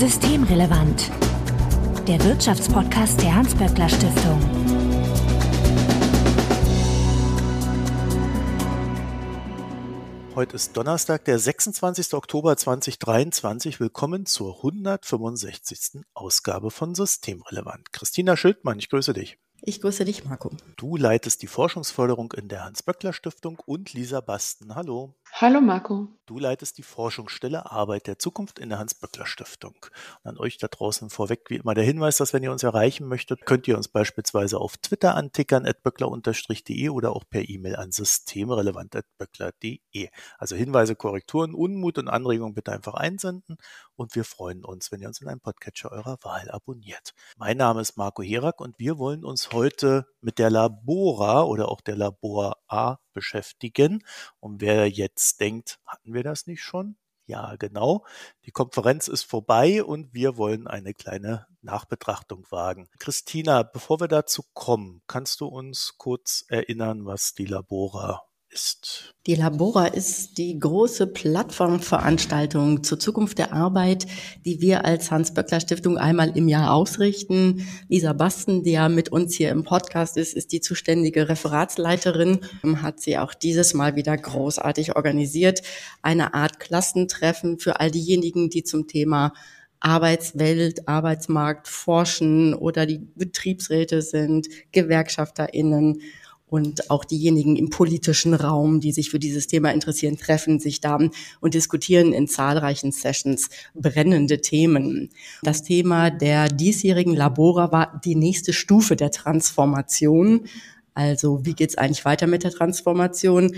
Systemrelevant. Der Wirtschaftspodcast der Hans-Böckler Stiftung. Heute ist Donnerstag, der 26. Oktober 2023. Willkommen zur 165. Ausgabe von Systemrelevant. Christina Schildmann, ich grüße dich. Ich grüße dich, Marco. Du leitest die Forschungsförderung in der Hans-Böckler-Stiftung und Lisa Basten. Hallo. Hallo Marco. Du leitest die Forschungsstelle Arbeit der Zukunft in der Hans-Böckler-Stiftung. An euch da draußen vorweg wie immer der Hinweis, dass wenn ihr uns erreichen möchtet, könnt ihr uns beispielsweise auf Twitter antickern, at böckler-de oder auch per E-Mail an systemrelevant.böckler.de. Also Hinweise, Korrekturen, Unmut und Anregungen bitte einfach einsenden und wir freuen uns, wenn ihr uns in einem Podcatcher eurer Wahl abonniert. Mein Name ist Marco Herak und wir wollen uns heute mit der Labora oder auch der Labor A beschäftigen. Und wer jetzt denkt, hatten wir das nicht schon? Ja, genau. Die Konferenz ist vorbei und wir wollen eine kleine Nachbetrachtung wagen. Christina, bevor wir dazu kommen, kannst du uns kurz erinnern, was die Labora ist? Die Labora ist die große Plattformveranstaltung zur Zukunft der Arbeit, die wir als Hans-Böckler-Stiftung einmal im Jahr ausrichten. Lisa Basten, die ja mit uns hier im Podcast ist, ist die zuständige Referatsleiterin, hat sie auch dieses Mal wieder großartig organisiert. Eine Art Klassentreffen für all diejenigen, die zum Thema Arbeitswelt, Arbeitsmarkt forschen oder die Betriebsräte sind, GewerkschafterInnen und auch diejenigen im politischen Raum, die sich für dieses Thema interessieren, treffen sich da und diskutieren in zahlreichen Sessions brennende Themen. Das Thema der diesjährigen Labora war die nächste Stufe der Transformation. Also wie geht's eigentlich weiter mit der Transformation?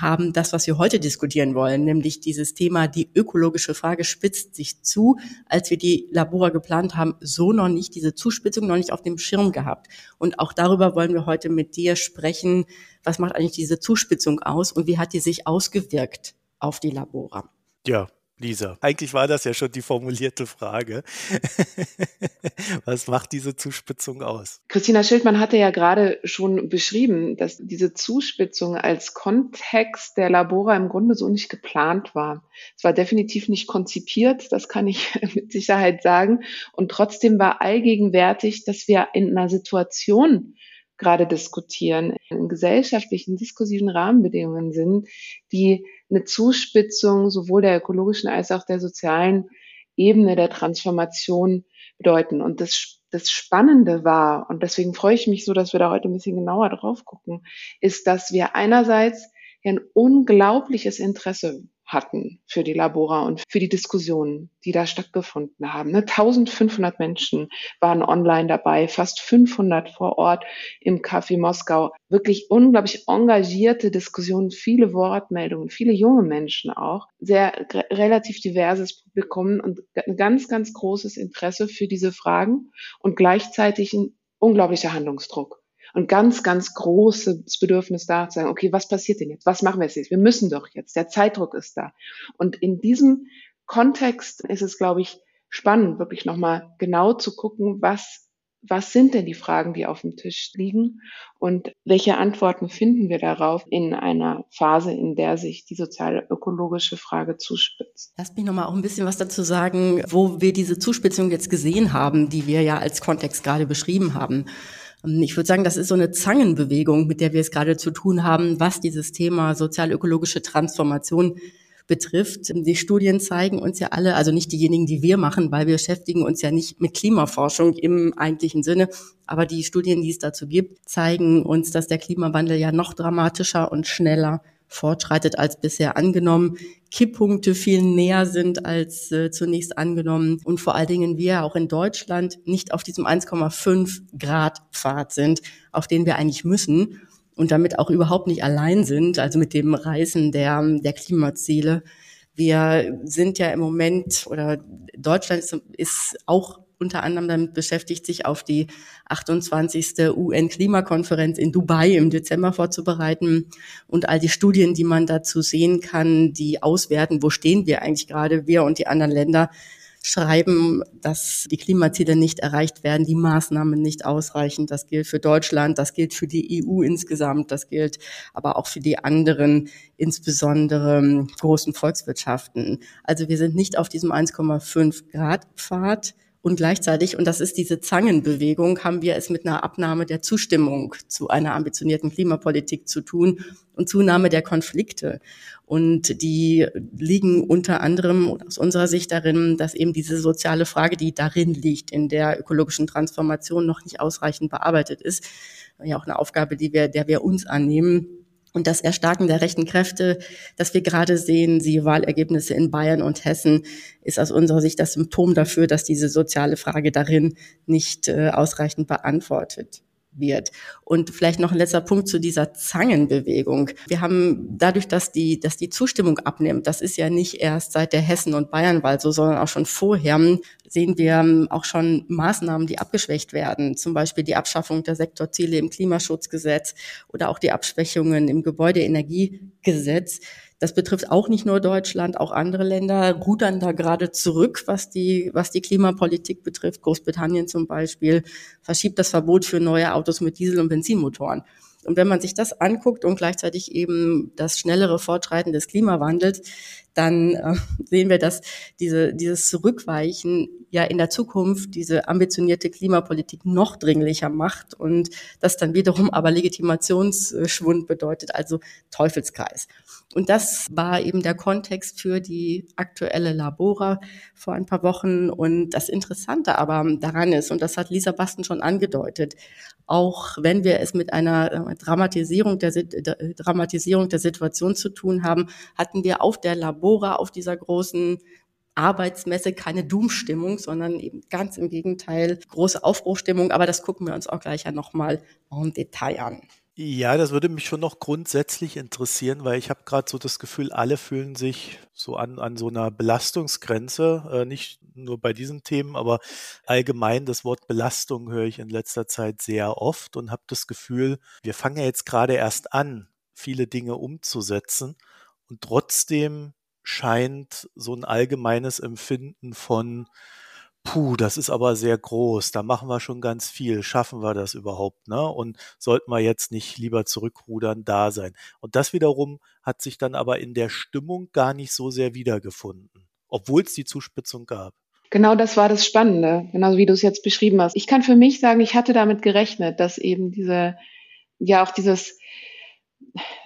haben das, was wir heute diskutieren wollen, nämlich dieses Thema, die ökologische Frage spitzt sich zu. Als wir die Labora geplant haben, so noch nicht, diese Zuspitzung noch nicht auf dem Schirm gehabt. Und auch darüber wollen wir heute mit dir sprechen. Was macht eigentlich diese Zuspitzung aus und wie hat die sich ausgewirkt auf die Labora? Ja, Lisa, eigentlich war das ja schon die formulierte Frage. Was macht diese Zuspitzung aus? Christina Schildmann hatte ja gerade schon beschrieben, dass diese Zuspitzung als Kontext der Labora im Grunde so nicht geplant war. Es war definitiv nicht konzipiert, das kann ich mit Sicherheit sagen. Und trotzdem war allgegenwärtig, dass wir in einer Situation gerade diskutieren, in gesellschaftlichen, diskursiven Rahmenbedingungen sind, die eine Zuspitzung sowohl der ökologischen als auch der sozialen Ebene der Transformation bedeuten. Und das, das Spannende war, und deswegen freue ich mich so, dass wir da heute ein bisschen genauer drauf gucken, ist, dass wir einerseits ein unglaubliches Interesse hatten für die Labora und für die Diskussionen, die da stattgefunden haben. 1500 ne, Menschen waren online dabei, fast 500 vor Ort im Café Moskau. Wirklich unglaublich engagierte Diskussionen, viele Wortmeldungen, viele junge Menschen auch, sehr relativ diverses Publikum und ein ganz, ganz großes Interesse für diese Fragen und gleichzeitig ein unglaublicher Handlungsdruck und ganz, ganz großes Bedürfnis da zu sagen, okay, was passiert denn jetzt? Was machen wir jetzt? Wir müssen doch jetzt. Der Zeitdruck ist da. Und in diesem Kontext ist es, glaube ich, spannend, wirklich nochmal genau zu gucken, was was sind denn die Fragen, die auf dem Tisch liegen und welche Antworten finden wir darauf in einer Phase, in der sich die soziale ökologische Frage zuspitzt. Lass mich noch mal auch ein bisschen was dazu sagen, wo wir diese Zuspitzung jetzt gesehen haben, die wir ja als Kontext gerade beschrieben haben. Ähm, ich würde sagen, das ist so eine Zangenbewegung, mit der wir es gerade zu tun haben, was dieses Thema sozial-ökologische Transformation betrifft. Die Studien zeigen uns ja alle, also nicht diejenigen, die wir machen, weil wir beschäftigen uns ja nicht mit Klimaforschung im eigentlichen Sinne, aber die Studien, die es dazu gibt, zeigen uns, dass der Klimawandel ja noch dramatischer und schneller fortschreitet als bisher angenommen, Kipppunkte viel näher sind als äh, zunächst angenommen und vor allen Dingen wir auch in Deutschland nicht auf diesem 1,5 Grad Pfad sind, auf den wir eigentlich müssen und damit auch überhaupt nicht allein sind, also mit dem Reißen der, der Klimaziele. Wir sind ja im Moment oder Deutschland ist, ist auch unter anderem damit beschäftigt, sich auf die 28. UN-Klimakonferenz in Dubai im Dezember vorzubereiten und all die Studien, die man dazu sehen kann, die auswerten, wo stehen wir eigentlich gerade, wir und die anderen Länder, schreiben, dass die Klimaziele nicht erreicht werden, die Maßnahmen nicht ausreichen. Das gilt für Deutschland, das gilt für die EU insgesamt, das gilt aber auch für die anderen, insbesondere großen Volkswirtschaften. Also wir sind nicht auf diesem 1,5 Grad Pfad. Und gleichzeitig, und das ist diese Zangenbewegung, haben wir es mit einer Abnahme der Zustimmung zu einer ambitionierten Klimapolitik zu tun und Zunahme der Konflikte. Und die liegen unter anderem aus unserer Sicht darin, dass eben diese soziale Frage, die darin liegt, in der ökologischen Transformation noch nicht ausreichend bearbeitet ist. Ja, auch eine Aufgabe, die wir, der wir uns annehmen und das Erstarken der rechten Kräfte, das wir gerade sehen, siehe Wahlergebnisse in Bayern und Hessen, ist aus unserer Sicht das Symptom dafür, dass diese soziale Frage darin nicht äh, ausreichend beantwortet wird. Und vielleicht noch ein letzter Punkt zu dieser Zangenbewegung. Wir haben dadurch, dass die, dass die Zustimmung abnimmt, das ist ja nicht erst seit der Hessen- und Bayernwahl so, sondern auch schon vorher, sehen wir auch schon Maßnahmen, die abgeschwächt werden. Zum Beispiel die Abschaffung der Sektorziele im Klimaschutzgesetz oder auch die Abschwächungen im Gebäudeenergiegesetz. Das betrifft auch nicht nur Deutschland, auch andere Länder rudern da gerade zurück, was die, was die Klimapolitik betrifft. Großbritannien zum Beispiel verschiebt das Verbot für neue Autos mit Diesel- und Benzinmotoren. Und wenn man sich das anguckt und gleichzeitig eben das schnellere Fortschreiten des Klimawandels, dann äh, sehen wir, dass diese, dieses Zurückweichen ja in der Zukunft diese ambitionierte Klimapolitik noch dringlicher macht und das dann wiederum aber Legitimationsschwund bedeutet, also Teufelskreis. Und das war eben der Kontext für die aktuelle Labora vor ein paar Wochen. Und das Interessante aber daran ist, und das hat Lisa Basten schon angedeutet, auch wenn wir es mit einer äh, Dramatisierung der, Dramatisierung der Situation zu tun haben, hatten wir auf der Labora, auf dieser großen Arbeitsmesse keine Doom-Stimmung, sondern eben ganz im Gegenteil große Aufbruchstimmung. Aber das gucken wir uns auch gleich ja nochmal en Detail an. Ja, das würde mich schon noch grundsätzlich interessieren, weil ich habe gerade so das Gefühl, alle fühlen sich so an, an so einer Belastungsgrenze, äh, nicht nur bei diesen Themen, aber allgemein das Wort Belastung höre ich in letzter Zeit sehr oft und habe das Gefühl, wir fangen ja jetzt gerade erst an, viele Dinge umzusetzen. Und trotzdem scheint so ein allgemeines Empfinden von Puh, das ist aber sehr groß. Da machen wir schon ganz viel. Schaffen wir das überhaupt, ne? Und sollten wir jetzt nicht lieber zurückrudern, da sein. Und das wiederum hat sich dann aber in der Stimmung gar nicht so sehr wiedergefunden, obwohl es die Zuspitzung gab. Genau das war das Spannende, genau wie du es jetzt beschrieben hast. Ich kann für mich sagen, ich hatte damit gerechnet, dass eben diese, ja auch dieses,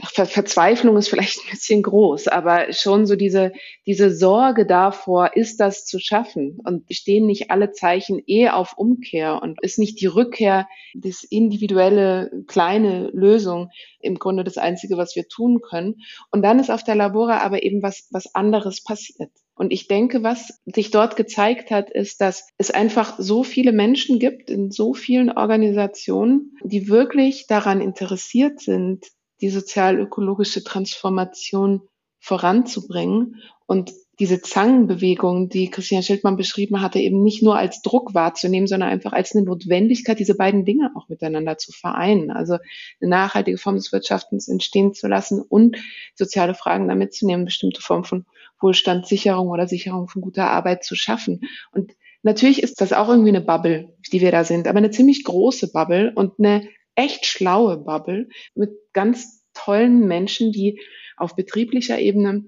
Ver Verzweiflung ist vielleicht ein bisschen groß, aber schon so diese, diese Sorge davor, ist das zu schaffen? Und stehen nicht alle Zeichen eh auf Umkehr und ist nicht die Rückkehr, das individuelle kleine Lösung im Grunde das Einzige, was wir tun können? Und dann ist auf der Labora aber eben was, was anderes passiert. Und ich denke, was sich dort gezeigt hat, ist, dass es einfach so viele Menschen gibt in so vielen Organisationen, die wirklich daran interessiert sind, die sozial-ökologische Transformation voranzubringen und diese Zangenbewegung, die Christian Schildmann beschrieben hatte, eben nicht nur als Druck wahrzunehmen, sondern einfach als eine Notwendigkeit, diese beiden Dinge auch miteinander zu vereinen. Also eine nachhaltige Form des Wirtschaftens entstehen zu lassen und soziale Fragen damit zu nehmen, bestimmte Formen von Wohlstandssicherung oder Sicherung von guter Arbeit zu schaffen. Und natürlich ist das auch irgendwie eine Bubble, die wir da sind, aber eine ziemlich große Bubble und eine echt schlaue Bubble mit ganz tollen Menschen, die auf betrieblicher Ebene,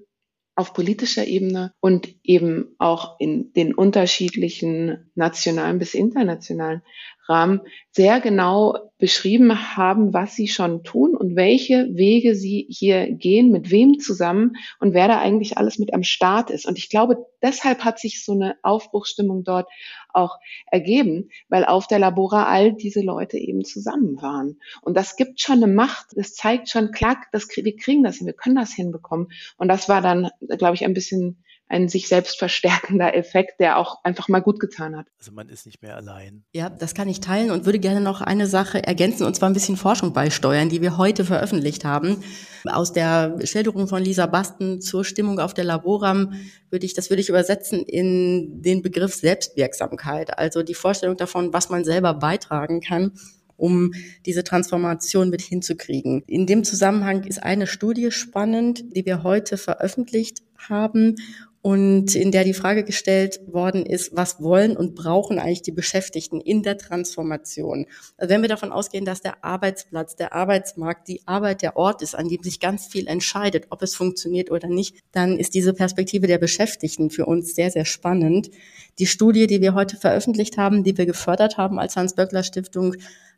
auf politischer Ebene und eben auch in den unterschiedlichen nationalen bis internationalen Rahmen sehr genau beschrieben haben, was sie schon tun und welche Wege sie hier gehen, mit wem zusammen und wer da eigentlich alles mit am Start ist. Und ich glaube, deshalb hat sich so eine Aufbruchsstimmung dort auch ergeben, weil auf der Labora all diese Leute eben zusammen waren. Und das gibt schon eine Macht, das zeigt schon, klar, das, wir kriegen das hin, wir können das hinbekommen. Und das war dann, glaube ich, ein bisschen ein sich selbst verstärkender Effekt, der auch einfach mal gut getan hat. Also man ist nicht mehr allein. Ja, das kann ich teilen und würde gerne noch eine Sache ergänzen und zwar ein bisschen Forschung beisteuern, die wir heute veröffentlicht haben. Aus der Schilderung von Lisa Basten zur Stimmung auf der Laboram würde ich, das würde ich übersetzen in den Begriff Selbstwirksamkeit. Also die Vorstellung davon, was man selber beitragen kann um diese Transformation mit hinzukriegen. In dem Zusammenhang ist eine Studie spannend, die wir heute veröffentlicht haben und in der die Frage gestellt worden ist, was wollen und brauchen eigentlich die Beschäftigten in der Transformation? Also wenn wir davon ausgehen, dass der Arbeitsplatz, der Arbeitsmarkt, die Arbeit der Ort ist, an dem sich ganz viel entscheidet, ob es funktioniert oder nicht, dann ist diese Perspektive der Beschäftigten für uns sehr, sehr spannend. Die Studie, die wir heute veröffentlicht haben, die wir gefördert haben als Hans-Böckler-Stiftung,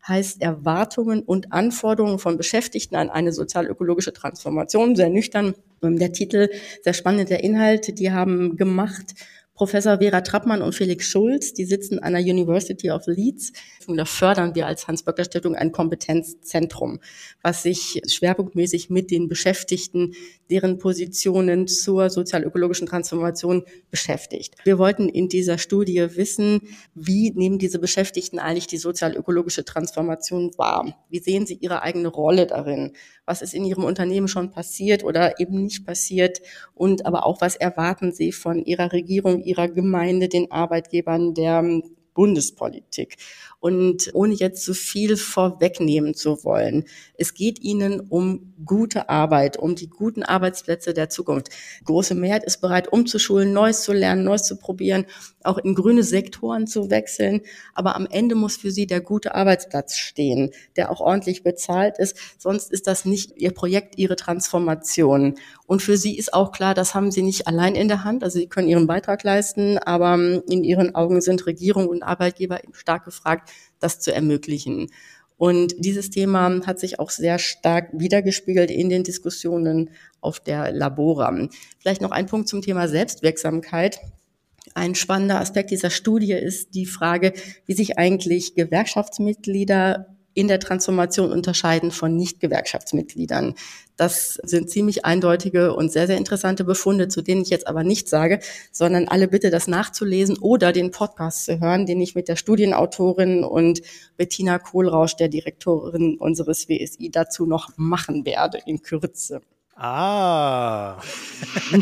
heißt Erwartungen und Anforderungen von Beschäftigten an eine sozial-ökologische Transformation. Sehr nüchtern der Titel, sehr spannend der Inhalt. Die haben gemacht Professor Vera Trappmann und Felix Schulz, die sitzen an der University of Leeds. Und da fördern wir als Hans-Böckler-Stiftung ein Kompetenzzentrum, was sich schwerpunktmäßig mit den Beschäftigten, deren Positionen zur sozial-ökologischen Transformation beschäftigt. Wir wollten in dieser Studie wissen, wie nehmen diese Beschäftigten eigentlich die sozial-ökologische Transformation wahr? Wie sehen sie ihre eigene Rolle darin? Was ist in Ihrem Unternehmen schon passiert oder eben nicht passiert und aber auch, was erwarten Sie von Ihrer Regierung, Ihrer Gemeinde, den Arbeitgebern, der Bundespolitik. Und ohne jetzt zu viel vorwegnehmen zu wollen, es geht ihnen um gute Arbeit, um die guten Arbeitsplätze der Zukunft. große Mehrheit ist bereit, umzuschulen, Neues zu lernen, Neues zu probieren, auch in grüne Sektoren zu wechseln. Aber am Ende muss für sie der gute Arbeitsplatz stehen, der auch ordentlich bezahlt ist. Sonst ist das nicht ihr Projekt, ihre Transformation. Und für sie ist auch klar, das haben sie nicht allein in der Hand. Also sie können ihren Beitrag leisten, aber in ihren Augen sind Regierung und Arbeitgeber stark gefragt, das zu ermöglichen. Und dieses Thema hat sich auch sehr stark wiedergespiegelt in den Diskussionen auf der Labora. Vielleicht noch ein Punkt zum Thema Selbstwirksamkeit. Ein spannender Aspekt dieser Studie ist die Frage, wie sich eigentlich Gewerkschaftsmitglieder in der Transformation unterscheiden von Nicht-Gewerkschaftsmitgliedern. Das sind ziemlich eindeutige und sehr, sehr interessante Befunde, zu denen ich jetzt aber nichts sage, sondern alle bitte das nachzulesen oder den Podcast zu hören, den ich mit der Studienautorin und Bettina Kohlrausch, der Direktorin unseres WSI, dazu noch machen werde in Kürze. Ah,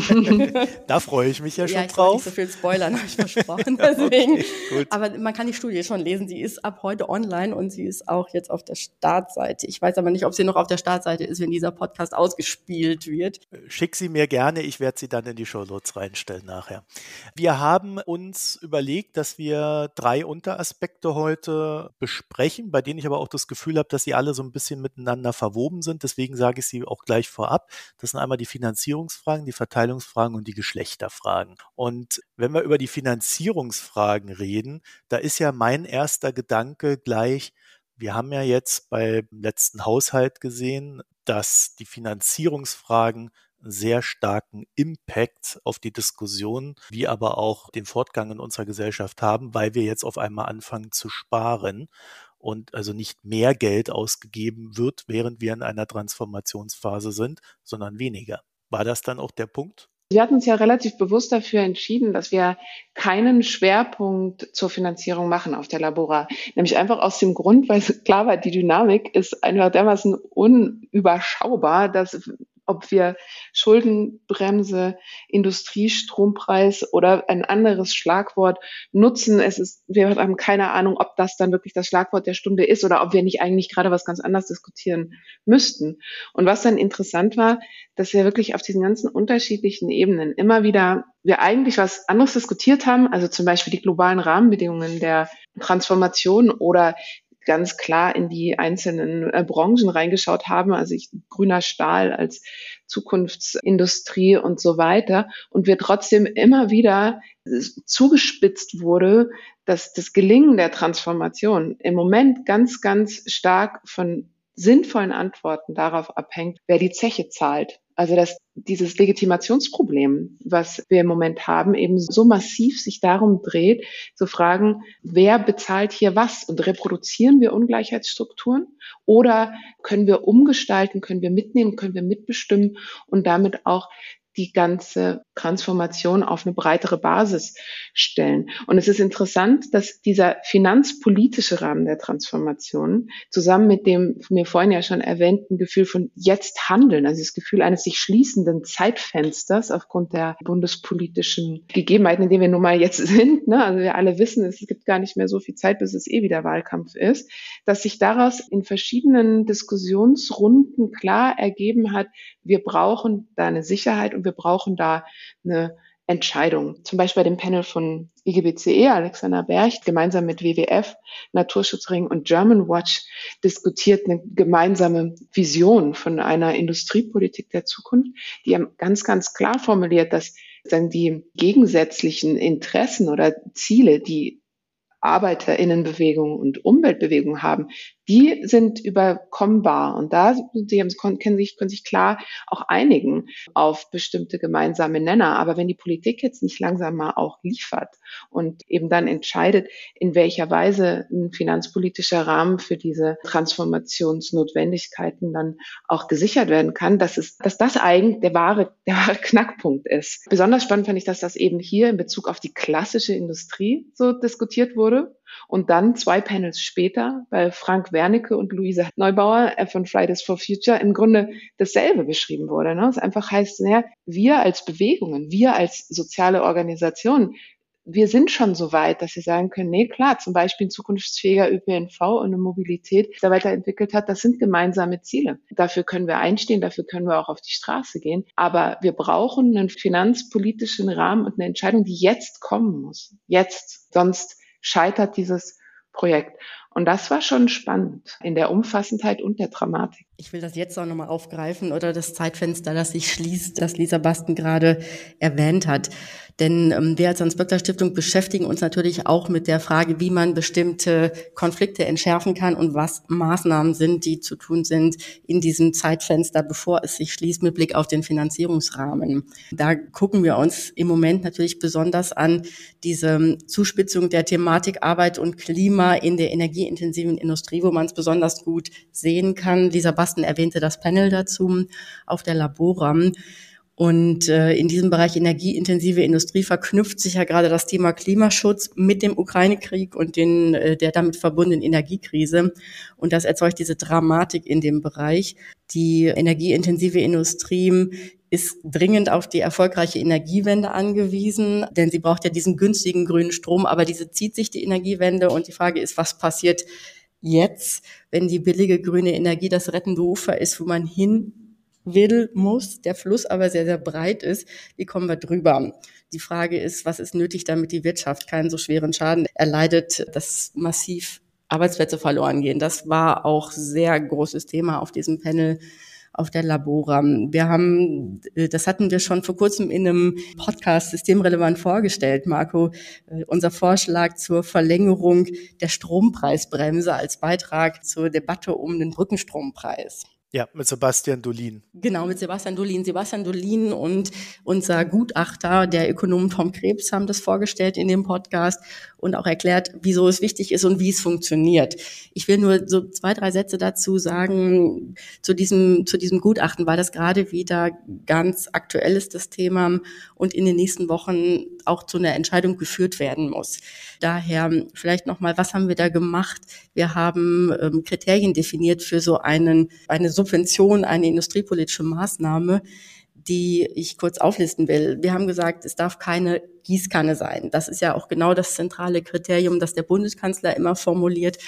da freue ich mich ja schon ja, ich drauf. Nicht so viel spoilern, habe ich versprochen. Deswegen. okay, Aber man kann die Studie schon lesen. Sie ist ab heute online und sie ist auch jetzt auf der Startseite. Ich weiß aber nicht, ob sie noch auf der Startseite ist, wenn dieser Podcast ausgespielt wird. Schick sie mir gerne. Ich werde sie dann in die Show Notes reinstellen nachher. Wir haben uns überlegt, dass wir drei Unteraspekte heute besprechen, bei denen ich aber auch das Gefühl habe, dass sie alle so ein bisschen miteinander verwoben sind. Deswegen sage ich sie auch gleich vorab. Das sind einmal die Finanzierungsfragen, die Verteilungsfragen und die Geschlechterfragen. Und wenn wir über die Finanzierungsfragen reden, da ist ja mein erster Gedanke gleich, wir haben ja jetzt beim letzten Haushalt gesehen, dass die Finanzierungsfragen sehr starken Impact auf die Diskussion, wie aber auch den Fortgang in unserer Gesellschaft haben, weil wir jetzt auf einmal anfangen zu sparen und also nicht mehr Geld ausgegeben wird, während wir in einer Transformationsphase sind, sondern weniger. War das dann auch der Punkt? Wir hatten uns ja relativ bewusst dafür entschieden, dass wir keinen Schwerpunkt zur Finanzierung machen auf der Labora. Nämlich einfach aus dem Grund, weil klar war, die Dynamik ist einfach dermaßen unüberschaubar, dass ob wir Schuldenbremse, Industriestrompreis oder ein anderes Schlagwort nutzen. Es ist, wir haben keine Ahnung, ob das dann wirklich das Schlagwort der Stunde ist oder ob wir nicht eigentlich gerade was ganz anderes diskutieren müssten. Und was dann interessant war, dass wir wirklich auf diesen ganzen unterschiedlichen Ebenen immer wieder wir eigentlich was anderes diskutiert haben, also zum Beispiel die globalen Rahmenbedingungen der Transformation oder ganz klar in die einzelnen äh, Branchen reingeschaut haben, also ich, grüner Stahl als Zukunftsindustrie und so weiter. Und wir trotzdem immer wieder zugespitzt wurde, dass das Gelingen der Transformation im Moment ganz, ganz stark von sinnvollen Antworten darauf abhängt, wer die Zeche zahlt. Also dass dieses Legitimationsproblem, was wir im Moment haben, eben so massiv sich darum dreht, zu fragen, wer bezahlt hier was und reproduzieren wir Ungleichheitsstrukturen oder können wir umgestalten, können wir mitnehmen, können wir mitbestimmen und damit auch die ganze Transformation auf eine breitere Basis stellen. Und es ist interessant, dass dieser finanzpolitische Rahmen der Transformation zusammen mit dem mir vorhin ja schon erwähnten Gefühl von jetzt handeln, also das Gefühl eines sich schließenden Zeitfensters aufgrund der bundespolitischen Gegebenheiten, in denen wir nun mal jetzt sind, ne? also wir alle wissen, es gibt gar nicht mehr so viel Zeit, bis es eh wieder Wahlkampf ist, dass sich daraus in verschiedenen Diskussionsrunden klar ergeben hat, wir brauchen da eine Sicherheit und wir brauchen da eine Entscheidungen. Zum Beispiel bei dem Panel von IGBCE, Alexander Bercht, gemeinsam mit WWF, Naturschutzring und German Watch diskutiert eine gemeinsame Vision von einer Industriepolitik der Zukunft, die ganz, ganz klar formuliert, dass dann die gegensätzlichen Interessen oder Ziele, die Arbeiterinnenbewegung und Umweltbewegung haben, die sind überkommbar. Und da sie können sich, können sich klar auch einigen auf bestimmte gemeinsame Nenner. Aber wenn die Politik jetzt nicht langsam mal auch liefert und eben dann entscheidet, in welcher Weise ein finanzpolitischer Rahmen für diese Transformationsnotwendigkeiten dann auch gesichert werden kann, dass, es, dass das eigentlich der wahre, der wahre Knackpunkt ist. Besonders spannend fand ich, dass das eben hier in Bezug auf die klassische Industrie so diskutiert wurde und dann zwei Panels später bei Frank Wernicke und Luise Neubauer äh, von Fridays for Future im Grunde dasselbe beschrieben wurde. Ne? Es einfach heißt, naja, wir als Bewegungen, wir als soziale Organisationen, wir sind schon so weit, dass wir sagen können, nee, klar, zum Beispiel ein zukunftsfähiger ÖPNV und eine Mobilität, die da weiterentwickelt hat, das sind gemeinsame Ziele. Dafür können wir einstehen, dafür können wir auch auf die Straße gehen. Aber wir brauchen einen finanzpolitischen Rahmen und eine Entscheidung, die jetzt kommen muss. Jetzt. Sonst scheitert dieses Projekt. Und das war schon spannend in der Umfassendheit und der Dramatik. Ich will das jetzt auch nochmal aufgreifen oder das Zeitfenster, das sich schließt, das Lisa Basten gerade erwähnt hat. Denn ähm, wir als Hans-Böckler Stiftung beschäftigen uns natürlich auch mit der Frage, wie man bestimmte Konflikte entschärfen kann und was Maßnahmen sind, die zu tun sind in diesem Zeitfenster, bevor es sich schließt mit Blick auf den Finanzierungsrahmen. Da gucken wir uns im Moment natürlich besonders an diese Zuspitzung der Thematik Arbeit und Klima in der energieintensiven Industrie, wo man es besonders gut sehen kann. Lisa Basten erwähnte das Panel dazu auf der Laboram. Und äh, in diesem Bereich energieintensive Industrie verknüpft sich ja gerade das Thema Klimaschutz mit dem Ukraine-Krieg und den, äh, der damit verbundenen Energiekrise. Und das erzeugt diese Dramatik in dem Bereich. Die energieintensive Industrie ist dringend auf die erfolgreiche Energiewende angewiesen, denn sie braucht ja diesen günstigen grünen Strom, aber diese zieht sich die Energiewende und die Frage ist, was passiert jetzt, wenn die billige grüne Energie das rettende Ufer ist, wo man hin will, muss, der Fluss aber sehr, sehr breit ist, wie kommen wir drüber? Die Frage ist, was ist nötig, damit die Wirtschaft keinen so schweren Schaden erleidet, dass massiv Arbeitsplätze verloren gehen. Das war auch sehr großes Thema auf diesem Panel auf der Labora. Wir haben, das hatten wir schon vor kurzem in einem Podcast systemrelevant vorgestellt, Marco, äh, unser Vorschlag zur Verlängerung der Strompreisbremse als Beitrag zur Debatte um den Brückenstrompreis. Ja, mit Sebastian Dolin. Genau, mit Sebastian Dolin. Sebastian Dolin und unser Gutachter, der Ökonom Tom Krebs, haben das vorgestellt in dem Podcast und auch erklärt, wieso es wichtig ist und wie es funktioniert. Ich will nur so zwei, drei Sätze dazu sagen zu diesem, zu diesem Gutachten, weil das gerade wieder ganz aktuell ist, das Thema, und in den nächsten Wochen auch zu einer Entscheidung geführt werden muss. Daher vielleicht nochmal, was haben wir da gemacht? Wir haben ähm, Kriterien definiert für so einen, eine Subvention, eine industriepolitische Maßnahme, die ich kurz auflisten will. Wir haben gesagt, es darf keine Gießkanne sein. Das ist ja auch genau das zentrale Kriterium, das der Bundeskanzler immer formuliert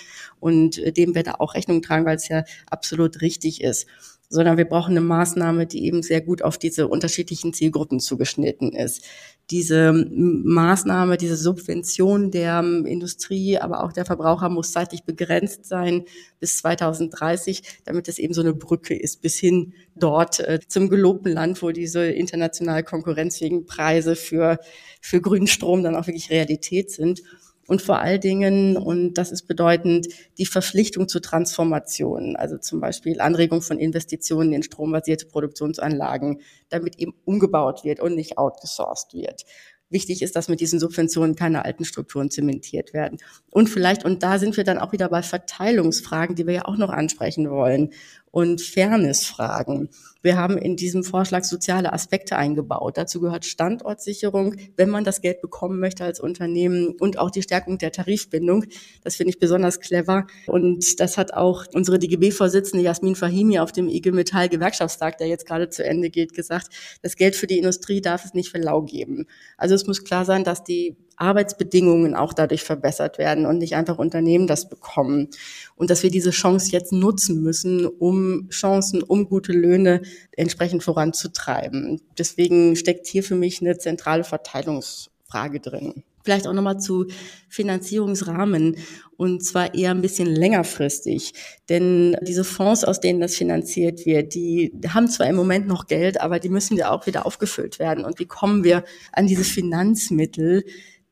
und äh, dem wir da auch Rechnung tragen, weil es ja absolut richtig ist sondern wir brauchen eine Maßnahme, die eben sehr gut auf diese unterschiedlichen Zielgruppen zugeschnitten ist. Diese Maßnahme, diese Subvention der Industrie, aber auch der Verbraucher muss zeitlich begrenzt sein bis 2030, damit es eben so eine Brücke ist bis hin dort äh, zum gelobten Land, wo diese international konkurrenzfähigen Preise für, für grünen Strom dann auch wirklich Realität sind und vor allen Dingen, und das ist bedeutend, die Verpflichtung zur Transformation, also zum Beispiel Anregung von Investitionen in strombasierte Produktionsanlagen, damit eben umgebaut wird und nicht outgesourced wird. Wichtig ist, dass mit diesen Subventionen keine alten Strukturen zementiert werden. Und vielleicht, und da sind wir dann auch wieder bei Verteilungsfragen, die wir ja auch noch ansprechen wollen und Fairnessfragen. Wir haben in diesem Vorschlag soziale Aspekte eingebaut. Dazu gehört Standortsicherung, wenn man das Geld bekommen möchte als Unternehmen und auch die Stärkung der Tarifbindung. Das finde ich besonders clever. Und das hat auch unsere DGB-Vorsitzende Jasmin Fahimi auf dem IG Metall Gewerkschaftstag, der jetzt gerade zu Ende geht, gesagt, das Geld für die Industrie darf es nicht für lau geben. Also es muss klar sein, dass die Arbeitsbedingungen auch dadurch verbessert werden und nicht einfach Unternehmen das bekommen. Und dass wir diese Chance jetzt nutzen müssen, um Chancen, um gute Löhne entsprechend voranzutreiben. Deswegen steckt hier für mich eine zentrale Verteilungsfrage drin. Vielleicht auch nochmal zu Finanzierungsrahmen und zwar eher ein bisschen längerfristig. Denn diese Fonds, aus denen das finanziert wird, die haben zwar im Moment noch Geld, aber die müssen ja auch wieder aufgefüllt werden. Und wie kommen wir an diese Finanzmittel?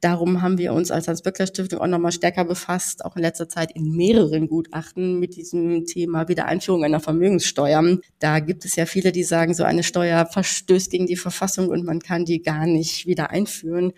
Darum haben wir uns als Hans-Böckler-Stiftung auch nochmal stärker befasst, auch in letzter Zeit in mehreren Gutachten mit diesem Thema Wiedereinführung einer Vermögenssteuer. Da gibt es ja viele, die sagen, so eine Steuer verstößt gegen die Verfassung und man kann die gar nicht wieder einführen.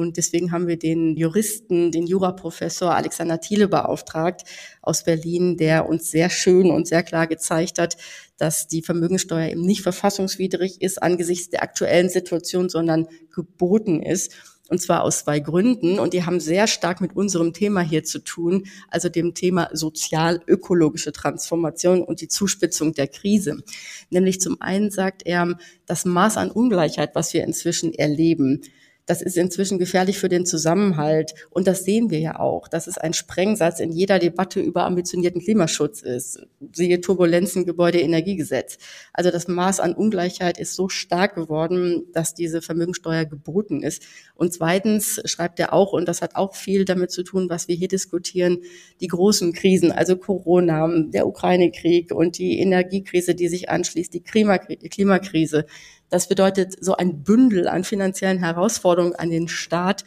Und deswegen haben wir den Juristen, den Juraprofessor Alexander Thiele beauftragt aus Berlin, der uns sehr schön und sehr klar gezeigt hat, dass die Vermögensteuer eben nicht verfassungswidrig ist angesichts der aktuellen Situation, sondern geboten ist. Und zwar aus zwei Gründen. Und die haben sehr stark mit unserem Thema hier zu tun, also dem Thema sozial-ökologische Transformation und die Zuspitzung der Krise. Nämlich zum einen sagt er, das Maß an Ungleichheit, was wir inzwischen erleben, das ist inzwischen gefährlich für den Zusammenhalt. Und das sehen wir ja auch, dass es ein Sprengsatz in jeder Debatte über ambitionierten Klimaschutz ist. Siehe Turbulenzen, Gebäude, Energiegesetz. Also das Maß an Ungleichheit ist so stark geworden, dass diese Vermögensteuer geboten ist. Und zweitens schreibt er auch, und das hat auch viel damit zu tun, was wir hier diskutieren, die großen Krisen, also Corona, der Ukraine-Krieg und die Energiekrise, die sich anschließt, die Klimakrise das bedeutet so ein Bündel an finanziellen Herausforderungen an den Staat,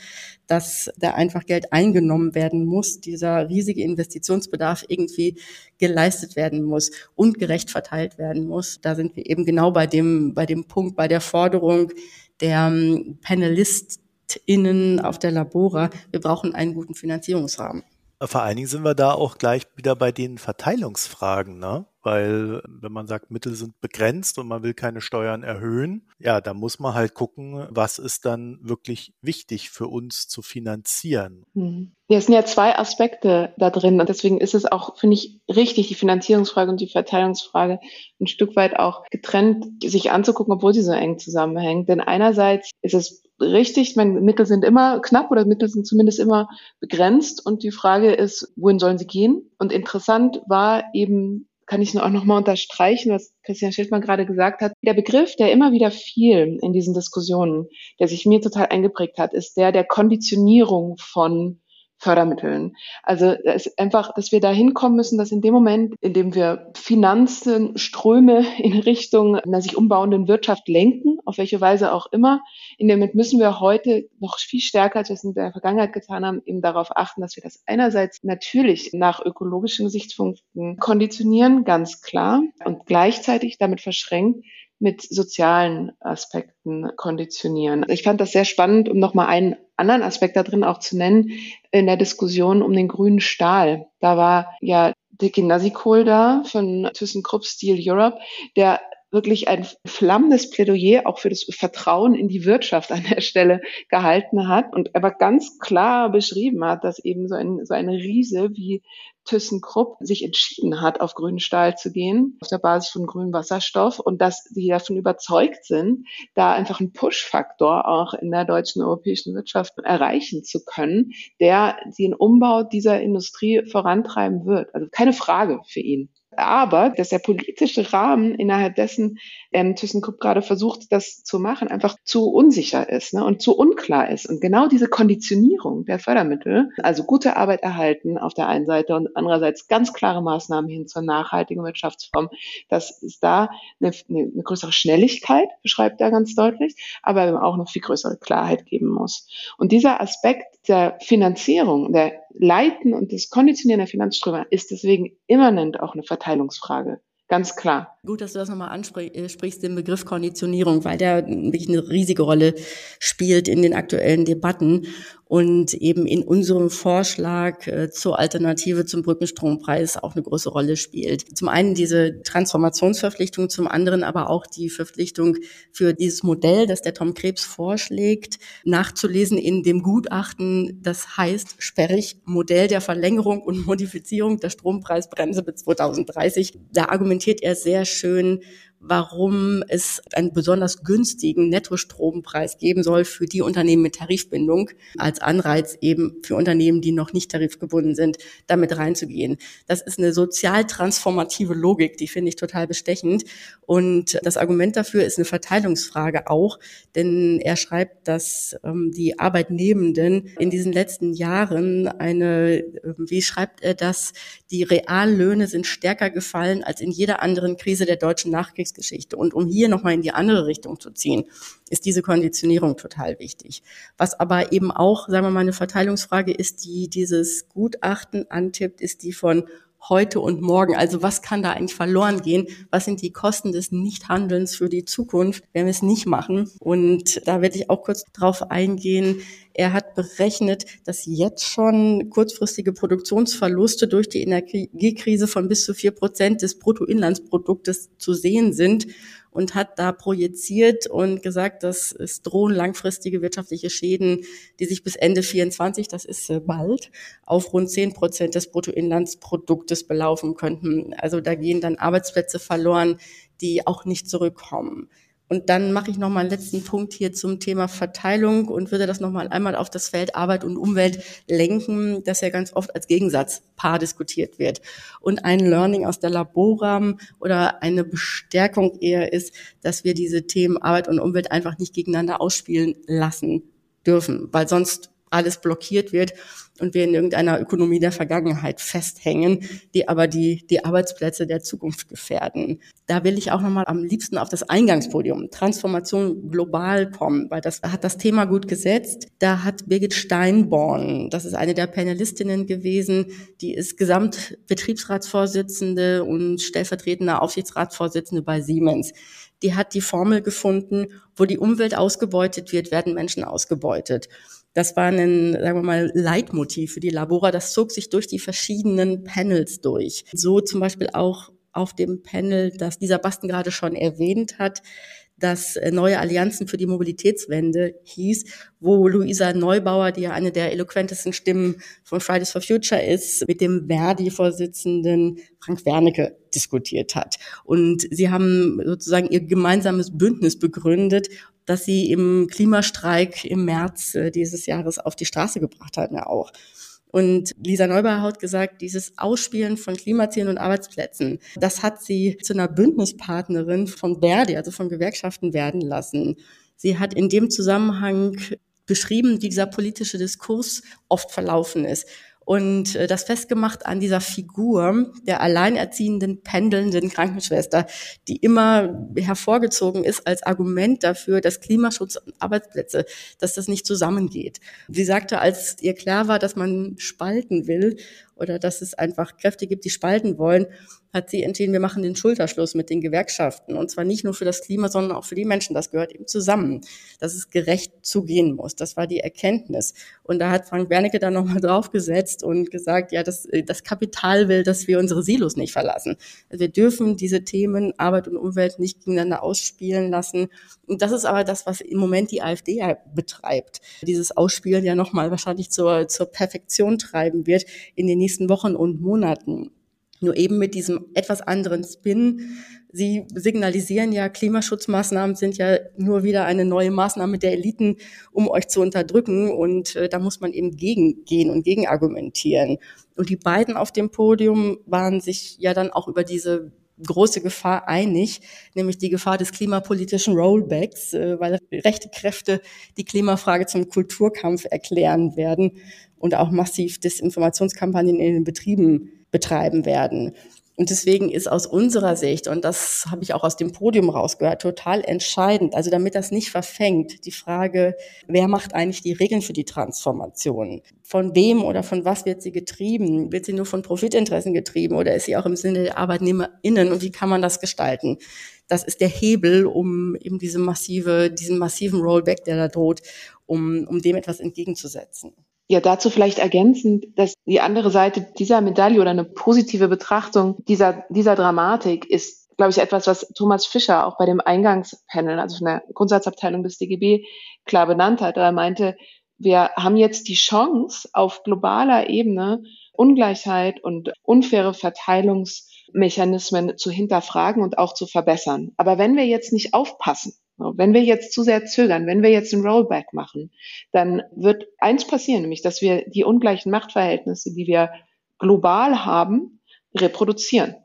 dass da einfach Geld eingenommen werden muss, dieser riesige Investitionsbedarf irgendwie geleistet werden muss und gerecht verteilt werden muss. Da sind wir eben genau bei dem, bei dem Punkt, bei der Forderung der ähm, PanelistInnen auf der Labora. Wir brauchen einen guten Finanzierungsrahmen. Vor allen Dingen sind wir da auch gleich wieder bei den Verteilungsfragen, ne? Weil wenn man sagt, Mittel sind begrenzt und man will keine Steuern erhöhen, ja, da muss man halt gucken, was ist dann wirklich wichtig für uns zu finanzieren. Hm. Ja, es sind ja zwei Aspekte da drin und deswegen ist es auch, finde ich, richtig, die Finanzierungsfrage und die Verteilungsfrage ein Stück weit auch getrennt sich anzugucken, obwohl sie so eng zusammenhängen. Denn einerseits ist es richtig, meine Mittel sind immer knapp oder Mittel sind zumindest immer begrenzt und die Frage ist, wohin sollen sie gehen? Und interessant war eben kann ich nur auch nochmal unterstreichen, was Christian Schildmann gerade gesagt hat. Der Begriff, der immer wieder fiel in diesen Diskussionen, der sich mir total eingeprägt hat, ist der der Konditionierung von Fördermitteln. Also es ist einfach, dass wir da hinkommen müssen, dass in dem Moment, in dem wir Finanzenströme in Richtung einer sich umbauenden Wirtschaft lenken, auf welche Weise auch immer, in dem Moment müssen wir heute noch viel stärker, als wir es in der Vergangenheit getan haben, eben darauf achten, dass wir das einerseits natürlich nach ökologischen Gesichtspunkten konditionieren, ganz klar, und gleichzeitig damit verschränkt, mit sozialen Aspekten konditionieren. Ich fand das sehr spannend, um nochmal einen anderen Aspekt da drin auch zu nennen, in der Diskussion um den grünen Stahl. Da war ja Dicky Nasikol da von ThyssenKrupp Steel Europe, der wirklich ein flammendes Plädoyer auch für das Vertrauen in die Wirtschaft an der Stelle gehalten hat und aber ganz klar beschrieben hat, dass eben so ein, so eine Riese wie ThyssenKrupp sich entschieden hat, auf grünen Stahl zu gehen, auf der Basis von grünem Wasserstoff und dass sie davon überzeugt sind, da einfach einen Push-Faktor auch in der deutschen europäischen Wirtschaft erreichen zu können, der den Umbau dieser Industrie vorantreiben wird. Also keine Frage für ihn aber dass der politische Rahmen, innerhalb dessen ähm, ThyssenKrupp gerade versucht, das zu machen, einfach zu unsicher ist ne, und zu unklar ist. Und genau diese Konditionierung der Fördermittel, also gute Arbeit erhalten auf der einen Seite und andererseits ganz klare Maßnahmen hin zur nachhaltigen Wirtschaftsform, das ist da eine, eine, größere Schnelligkeit, beschreibt er ganz deutlich, aber eben auch noch viel größere Klarheit geben muss. Und dieser Aspekt der Finanzierung, der Leiten und das Konditionieren der Finanzströme ist deswegen immanent auch eine Verteilungsfrage. Ganz klar. Gut, dass du das nochmal ansprichst, den Begriff Konditionierung, weil der wirklich eine riesige Rolle spielt in den aktuellen Debatten und eben in unserem Vorschlag äh, zur Alternative zum Brückenstrompreis auch eine große Rolle spielt. Zum einen diese Transformationsverpflichtung, zum anderen aber auch die Verpflichtung für dieses Modell, das der Tom Krebs vorschlägt, nachzulesen in dem Gutachten, das heißt sperrig Modell der Verlängerung und Modifizierung der Strompreisbremse bis 2030. Da argumentiert er sehr schön, warum es einen besonders günstigen Nettostrompreis geben soll für die Unternehmen mit Tarifbindung als Anreiz eben für Unternehmen, die noch nicht tarifgebunden sind, damit reinzugehen. Das ist eine sozial transformative Logik, die finde ich total bestechend. Und das Argument dafür ist eine Verteilungsfrage auch, denn er schreibt, dass ähm, die Arbeitnehmenden in diesen letzten Jahren eine, äh, wie schreibt er das, die Reallöhne sind stärker gefallen als in jeder anderen Krise der deutschen Nachkriegs Geschichtsgeschichte. Und um hier nochmal in die andere Richtung zu ziehen, ist diese Konditionierung total wichtig. Was aber eben auch, sagen wir mal, eine Verteilungsfrage ist, die dieses Gutachten antippt, ist die von heute und morgen. Also was kann da eigentlich verloren gehen? Was sind die Kosten des Nichthandelns für die Zukunft, wenn wir es nicht machen? Und da werde ich auch kurz drauf eingehen. Er hat berechnet, dass jetzt schon kurzfristige Produktionsverluste durch die Energiekrise von bis zu vier Prozent des Bruttoinlandsproduktes zu sehen sind und hat da projiziert und gesagt, dass es drohen langfristige wirtschaftliche Schäden, die sich bis Ende 24, das ist äh, bald, auf rund 10 Prozent des Bruttoinlandsproduktes belaufen könnten. Also da gehen dann Arbeitsplätze verloren, die auch nicht zurückkommen. Und dann mache ich noch mal einen letzten Punkt hier zum Thema Verteilung und würde das noch mal einmal auf das Feld Arbeit und Umwelt lenken, das ja ganz oft als Gegensatzpaar diskutiert wird. Und ein Learning aus der Laboram oder eine Bestärkung eher ist, dass wir diese Themen Arbeit und Umwelt einfach nicht gegeneinander ausspielen lassen dürfen, weil sonst alles blockiert wird und wir in irgendeiner Ökonomie der Vergangenheit festhängen, die aber die, die Arbeitsplätze der Zukunft gefährden. Da will ich auch nochmal am liebsten auf das Eingangspodium Transformation global kommen, weil das hat das Thema gut gesetzt. Da hat Birgit Steinborn, das ist eine der Panelistinnen gewesen, die ist Gesamtbetriebsratsvorsitzende und stellvertretende Aufsichtsratsvorsitzende bei Siemens die hat die Formel gefunden, wo die Umwelt ausgebeutet wird, werden Menschen ausgebeutet. Das war ein, sagen wir mal, Leitmotiv für die Labora. Das zog sich durch die verschiedenen Panels durch. So zum Beispiel auch auf dem Panel, das dieser Basten gerade schon erwähnt hat, das äh, Neue Allianzen für die Mobilitätswende hieß, wo Luisa Neubauer, die ja eine der eloquentesten Stimmen von Fridays for Future ist, mit dem Verdi-Vorsitzenden Frank Wernicke diskutiert hat. Und sie haben sozusagen ihr gemeinsames Bündnis begründet, das sie im Klimastreik im März äh, dieses Jahres auf die Straße gebracht hatten, ja auch. Und Lisa Neubauer hat gesagt, dieses Ausspielen von Klimazielen und Arbeitsplätzen, das hat sie zu einer Bündnispartnerin von Verdi, also von Gewerkschaften werden lassen. Sie hat in dem Zusammenhang beschrieben, wie dieser politische Diskurs oft verlaufen ist und äh, das festgemacht an dieser Figur der alleinerziehenden, pendelnden Krankenschwester, die immer hervorgezogen ist als Argument dafür, dass Klimaschutz und Arbeitsplätze, dass das nicht zusammengeht. Sie sagte, als ihr klar war, dass man spalten will oder dass es einfach Kräfte gibt, die spalten wollen, hat sie entschieden, wir machen den Schulterschluss mit den Gewerkschaften. Und zwar nicht nur für das Klima, sondern auch für die Menschen. Das gehört eben zusammen, dass es gerecht zugehen muss. Das war die Erkenntnis. Und da hat Frank Wernicke dann nochmal draufgesetzt und gesagt, ja, das, das Kapital will, dass wir unsere Silos nicht verlassen. Also wir dürfen diese Themen Arbeit und Umwelt nicht gegeneinander ausspielen lassen. Und das ist aber das, was im Moment die AfD ja betreibt. Dieses Ausspielen ja nochmal wahrscheinlich zur, zur Perfektion treiben wird in den nächsten Wochen und Monaten. Nur eben mit diesem etwas anderen Spin. Sie signalisieren ja, Klimaschutzmaßnahmen sind ja nur wieder eine neue Maßnahme der Eliten, um euch zu unterdrücken. Und äh, da muss man eben gegengehen und gegenargumentieren. Und die beiden auf dem Podium waren sich ja dann auch über diese große Gefahr einig, nämlich die Gefahr des klimapolitischen Rollbacks, äh, weil rechte Kräfte die Klimafrage zum Kulturkampf erklären werden und auch massiv Desinformationskampagnen in den Betrieben betreiben werden. Und deswegen ist aus unserer Sicht, und das habe ich auch aus dem Podium rausgehört, total entscheidend, also damit das nicht verfängt, die Frage, wer macht eigentlich die Regeln für die Transformation? Von wem oder von was wird sie getrieben? Wird sie nur von Profitinteressen getrieben oder ist sie auch im Sinne der ArbeitnehmerInnen? Und wie kann man das gestalten? Das ist der Hebel, um eben diese massive, diesen massiven Rollback, der da droht, um, um dem etwas entgegenzusetzen. Ja, dazu vielleicht ergänzend, dass die andere Seite dieser Medaille oder eine positive Betrachtung dieser, dieser Dramatik ist, glaube ich, etwas, was Thomas Fischer auch bei dem Eingangspanel, also von der Grundsatzabteilung des DGB, klar benannt hat. Er meinte, wir haben jetzt die Chance, auf globaler Ebene Ungleichheit und unfaire Verteilungs Mechanismen zu hinterfragen und auch zu verbessern. Aber wenn wir jetzt nicht aufpassen, wenn wir jetzt zu sehr zögern, wenn wir jetzt ein Rollback machen, dann wird eins passieren, nämlich dass wir die ungleichen Machtverhältnisse, die wir global haben, reproduzieren.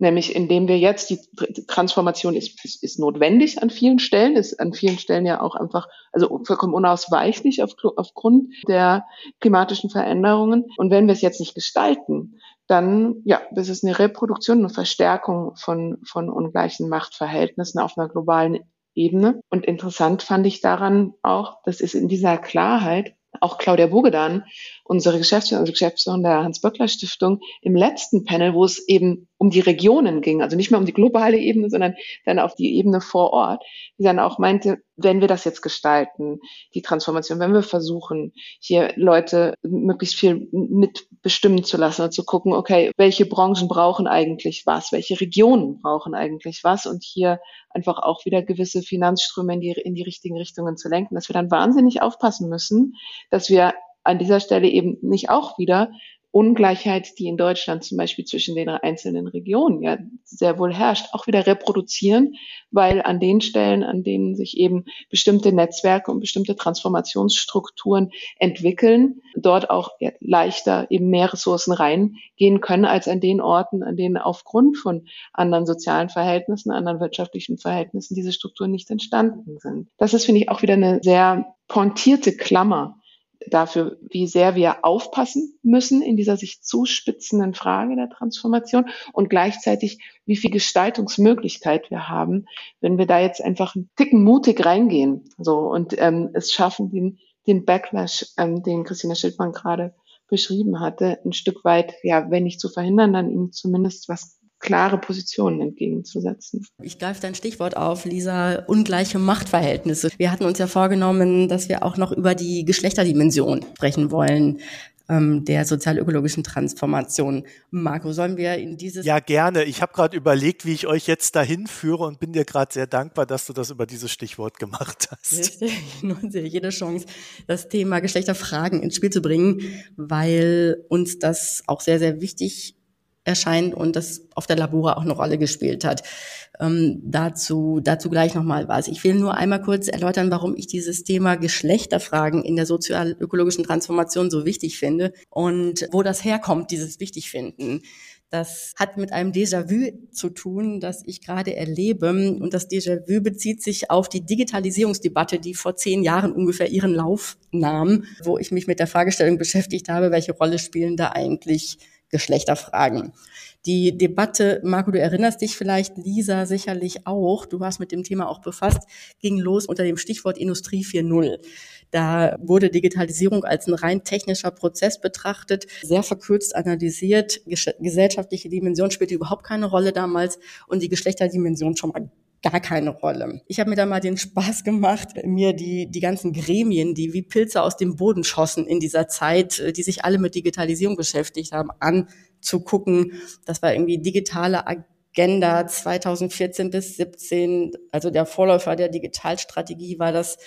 Nämlich indem wir jetzt, die Transformation ist, ist, ist notwendig an vielen Stellen, ist an vielen Stellen ja auch einfach, also vollkommen unausweichlich auf, aufgrund der klimatischen Veränderungen. Und wenn wir es jetzt nicht gestalten, dann ja, das ist eine Reproduktion, eine Verstärkung von, von ungleichen Machtverhältnissen auf einer globalen Ebene. Und interessant fand ich daran auch, das ist in dieser Klarheit auch Claudia Bogedan, unsere Geschäftsführerin, also Geschäftsführerin der Hans-Böckler-Stiftung, im letzten Panel, wo es eben um die Regionen ging, also nicht mehr um die globale Ebene, sondern dann auf die Ebene vor Ort, die dann auch meinte, wenn wir das jetzt gestalten, die Transformation, wenn wir versuchen, hier Leute möglichst viel mitbestimmen zu lassen und zu gucken, okay, welche Branchen brauchen eigentlich was, welche Regionen brauchen eigentlich was? Und hier einfach auch wieder gewisse Finanzströme in die, in die richtigen Richtungen zu lenken, dass wir dann wahnsinnig aufpassen müssen, dass wir an dieser Stelle eben nicht auch wieder Ungleichheit, die in Deutschland zum Beispiel zwischen den einzelnen Regionen ja sehr wohl herrscht, auch wieder reproduzieren, weil an den Stellen, an denen sich eben bestimmte Netzwerke und bestimmte Transformationsstrukturen entwickeln, dort auch leichter eben mehr Ressourcen reingehen können, als an den Orten, an denen aufgrund von anderen sozialen Verhältnissen, anderen wirtschaftlichen Verhältnissen diese Strukturen nicht entstanden sind. Das ist, finde ich, auch wieder eine sehr pointierte Klammer dafür, wie sehr wir aufpassen müssen in dieser sich zuspitzenden Frage der Transformation und gleichzeitig, wie viel Gestaltungsmöglichkeit wir haben, wenn wir da jetzt einfach einen Ticken mutig reingehen. So und ähm, es schaffen, den, den Backlash, ähm, den Christina Schildmann gerade beschrieben hatte, ein Stück weit, ja, wenn nicht zu verhindern, dann ihm zumindest was klare Positionen entgegenzusetzen. Ich greife dein Stichwort auf, Lisa, ungleiche Machtverhältnisse. Wir hatten uns ja vorgenommen, dass wir auch noch über die Geschlechterdimension sprechen wollen ähm, der sozialökologischen Transformation. Marco, sollen wir in dieses... Ja, gerne. Ich habe gerade überlegt, wie ich euch jetzt dahin führe und bin dir gerade sehr dankbar, dass du das über dieses Stichwort gemacht hast. Richtig, nutze jede Chance, das Thema Geschlechterfragen ins Spiel zu bringen, weil uns das auch sehr, sehr wichtig erscheint und das auf der Labora auch eine Rolle gespielt hat. Ähm, dazu, dazu gleich nochmal was. Ich will nur einmal kurz erläutern, warum ich dieses Thema Geschlechterfragen in der sozial-ökologischen Transformation so wichtig finde und wo das herkommt, dieses Wichtigfinden. Das hat mit einem Déjà-vu zu tun, das ich gerade erlebe. Und das Déjà-vu bezieht sich auf die Digitalisierungsdebatte, die vor zehn Jahren ungefähr ihren Lauf nahm, wo ich mich mit der Fragestellung beschäftigt habe, welche Rolle spielen da eigentlich Geschlechterfragen. Die Debatte, Marco, du erinnerst dich vielleicht, Lisa sicherlich auch, du warst mit dem Thema auch befasst, ging los unter dem Stichwort Industrie 4.0. Da wurde Digitalisierung als ein rein technischer Prozess betrachtet, sehr verkürzt analysiert. Gesellschaftliche Dimension spielte überhaupt keine Rolle damals und die Geschlechterdimension schon mal gar keine Rolle. Ich habe mir da mal den Spaß gemacht, mir die, die ganzen Gremien, die wie Pilze aus dem Boden schossen in dieser Zeit, äh, die sich alle mit Digitalisierung beschäftigt haben, anzugucken. Das war irgendwie digitale Agenda 2014 bis 17, also der Vorläufer der Digitalstrategie war das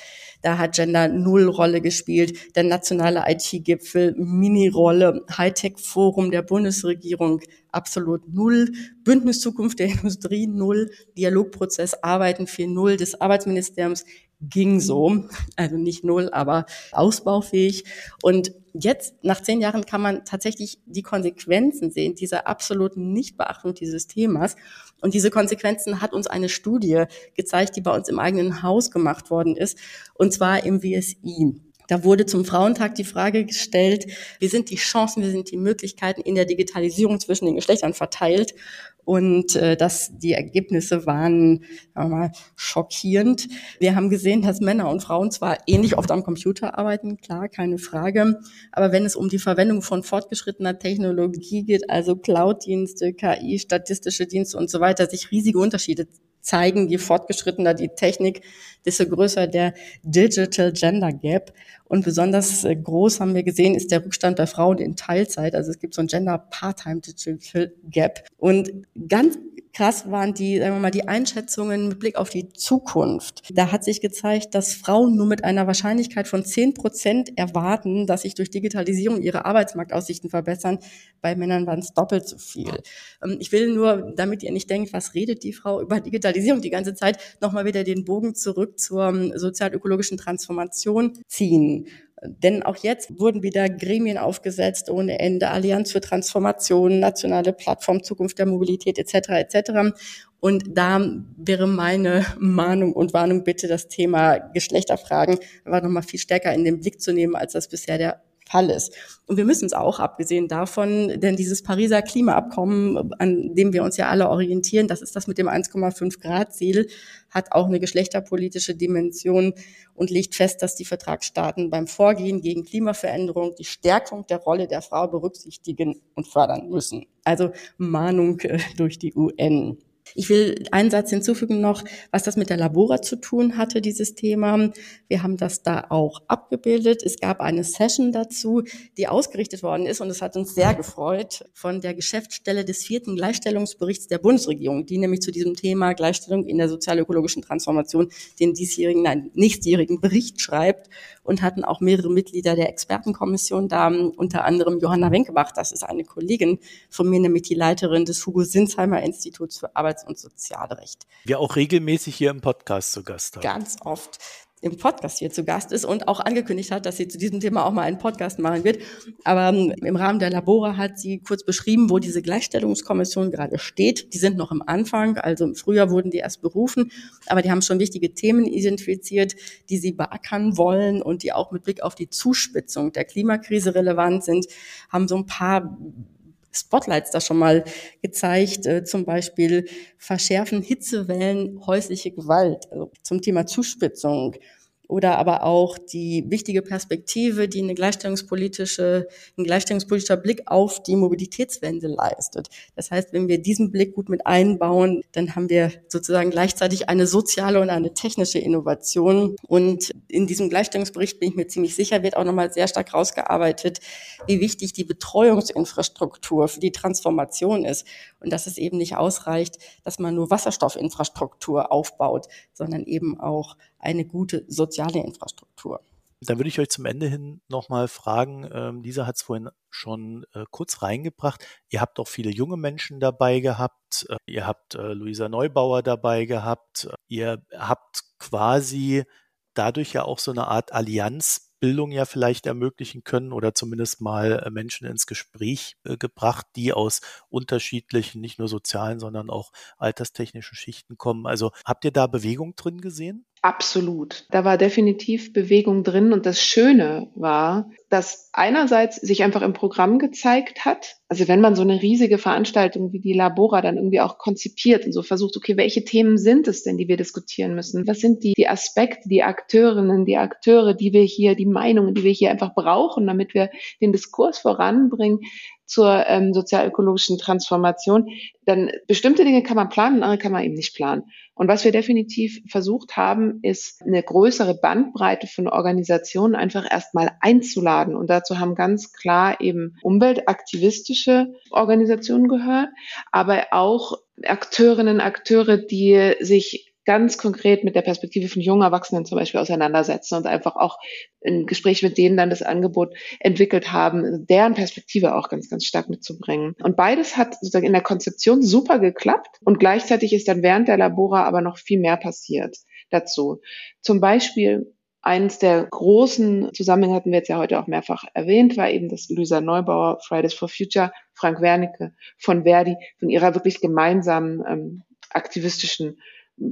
da hat Gender null Rolle gespielt. Der nationale IT-Gipfel, Mini-Rolle, Hightech-Forum der Bundesregierung, absolut null. Bündnis Zukunft der Industrie null. Dialogprozess Arbeiten 4.0 des Arbeitsministeriums ging so, also nicht null, aber ausbaufähig. Und jetzt, nach zehn Jahren, kann man tatsächlich die Konsequenzen sehen, dieser absoluten Nichtbeachtung dieses Themas. Und diese Konsequenzen hat uns eine Studie gezeigt, die bei uns im eigenen Haus gemacht worden ist, und zwar im WSI. Da wurde zum Frauentag die Frage gestellt, wie sind die Chancen, wie sind die Möglichkeiten in der Digitalisierung zwischen den Geschlechtern verteilt? Und äh, das, die Ergebnisse waren sagen wir mal, schockierend. Wir haben gesehen, dass Männer und Frauen zwar ähnlich oft am Computer arbeiten, klar, keine Frage. Aber wenn es um die Verwendung von fortgeschrittener Technologie geht, also Cloud-Dienste, KI, statistische Dienste und so weiter, sich riesige Unterschiede zeigen, je fortgeschrittener die Technik, desto größer der Digital Gender Gap. Und besonders äh, groß haben wir gesehen, ist der Rückstand bei Frauen in Teilzeit. Also es gibt so ein Gender Part-Time Digital Gap. Und ganz krass waren die, sagen wir mal, die Einschätzungen mit Blick auf die Zukunft. Da hat sich gezeigt, dass Frauen nur mit einer Wahrscheinlichkeit von 10 Prozent erwarten, dass sich durch Digitalisierung ihre Arbeitsmarktaussichten verbessern. Bei Männern waren es doppelt so viel. Ähm, ich will nur, damit ihr nicht denkt, was redet die Frau über Digitalisierung die ganze Zeit, nochmal wieder den Bogen zurück zur ähm, sozialökologischen Transformation ziehen. Denn auch jetzt wurden wieder Gremien aufgesetzt ohne Ende, Allianz für Transformation, nationale Plattform Zukunft der Mobilität etc. etc. Und da wäre meine Mahnung und Warnung bitte, das Thema Geschlechterfragen einfach nochmal viel stärker in den Blick zu nehmen, als das bisher der Fall ist. Und wir müssen es auch, abgesehen davon, denn dieses Pariser Klimaabkommen, an dem wir uns ja alle orientieren, das ist das mit dem 1,5 Grad Ziel, hat auch eine geschlechterpolitische Dimension und legt fest, dass die Vertragsstaaten beim Vorgehen gegen Klimaveränderung die Stärkung der Rolle der Frau berücksichtigen und fördern müssen. Also Mahnung äh, durch die UN. Ich will einen Satz hinzufügen noch, was das mit der Labora zu tun hatte, dieses Thema. Wir haben das da auch abgebildet. Es gab eine Session dazu, die ausgerichtet worden ist und es hat uns sehr gefreut von der Geschäftsstelle des vierten Gleichstellungsberichts der Bundesregierung, die nämlich zu diesem Thema Gleichstellung in der sozialökologischen Transformation den diesjährigen, nein, nächstjährigen Bericht schreibt und hatten auch mehrere Mitglieder der Expertenkommission da, unter anderem Johanna Wenkebach, das ist eine Kollegin von mir, nämlich die Leiterin des Hugo Sinsheimer Instituts für Arbeits- und Sozialrecht. Wir auch regelmäßig hier im Podcast zu Gast haben. Ganz oft im Podcast hier zu Gast ist und auch angekündigt hat, dass sie zu diesem Thema auch mal einen Podcast machen wird. Aber ähm, im Rahmen der Labora hat sie kurz beschrieben, wo diese Gleichstellungskommission gerade steht. Die sind noch im Anfang, also im Frühjahr wurden die erst berufen, aber die haben schon wichtige Themen identifiziert, die sie beackern wollen und die auch mit Blick auf die Zuspitzung der Klimakrise relevant sind, haben so ein paar Spotlights da schon mal gezeigt, äh, zum Beispiel verschärfen Hitzewellen häusliche Gewalt, also zum Thema Zuspitzung oder aber auch die wichtige Perspektive, die eine gleichstellungspolitische, ein gleichstellungspolitischer Blick auf die Mobilitätswende leistet. Das heißt, wenn wir diesen Blick gut mit einbauen, dann haben wir sozusagen gleichzeitig eine soziale und eine technische Innovation. Und in diesem Gleichstellungsbericht bin ich mir ziemlich sicher, wird auch nochmal sehr stark rausgearbeitet, wie wichtig die Betreuungsinfrastruktur für die Transformation ist. Und dass es eben nicht ausreicht, dass man nur Wasserstoffinfrastruktur aufbaut, sondern eben auch eine gute soziale Infrastruktur. Dann würde ich euch zum Ende hin nochmal fragen, ähm, Lisa hat es vorhin schon äh, kurz reingebracht, ihr habt auch viele junge Menschen dabei gehabt, äh, ihr habt äh, Luisa Neubauer dabei gehabt, ihr habt quasi dadurch ja auch so eine Art Allianz Bildung ja vielleicht ermöglichen können oder zumindest mal Menschen ins Gespräch gebracht, die aus unterschiedlichen, nicht nur sozialen, sondern auch alterstechnischen Schichten kommen. Also habt ihr da Bewegung drin gesehen? Absolut. Da war definitiv Bewegung drin. Und das Schöne war, dass einerseits sich einfach im Programm gezeigt hat, also wenn man so eine riesige Veranstaltung wie die Labora dann irgendwie auch konzipiert und so versucht, okay, welche Themen sind es denn, die wir diskutieren müssen? Was sind die, die Aspekte, die Akteurinnen, die Akteure, die wir hier, die Meinungen, die wir hier einfach brauchen, damit wir den Diskurs voranbringen? Zur ähm, sozialökologischen Transformation, dann bestimmte Dinge kann man planen, andere kann man eben nicht planen. Und was wir definitiv versucht haben, ist eine größere Bandbreite von Organisationen einfach erstmal einzuladen. Und dazu haben ganz klar eben umweltaktivistische Organisationen gehört, aber auch Akteurinnen, Akteure, die sich ganz konkret mit der Perspektive von jungen Erwachsenen zum Beispiel auseinandersetzen und einfach auch ein Gespräch mit denen dann das Angebot entwickelt haben, deren Perspektive auch ganz, ganz stark mitzubringen. Und beides hat sozusagen in der Konzeption super geklappt und gleichzeitig ist dann während der Labora aber noch viel mehr passiert dazu. Zum Beispiel Eins der großen Zusammenhänge hatten wir jetzt ja heute auch mehrfach erwähnt, war eben das Luisa Neubauer Fridays for Future, Frank Wernicke von Verdi, von ihrer wirklich gemeinsamen ähm, aktivistischen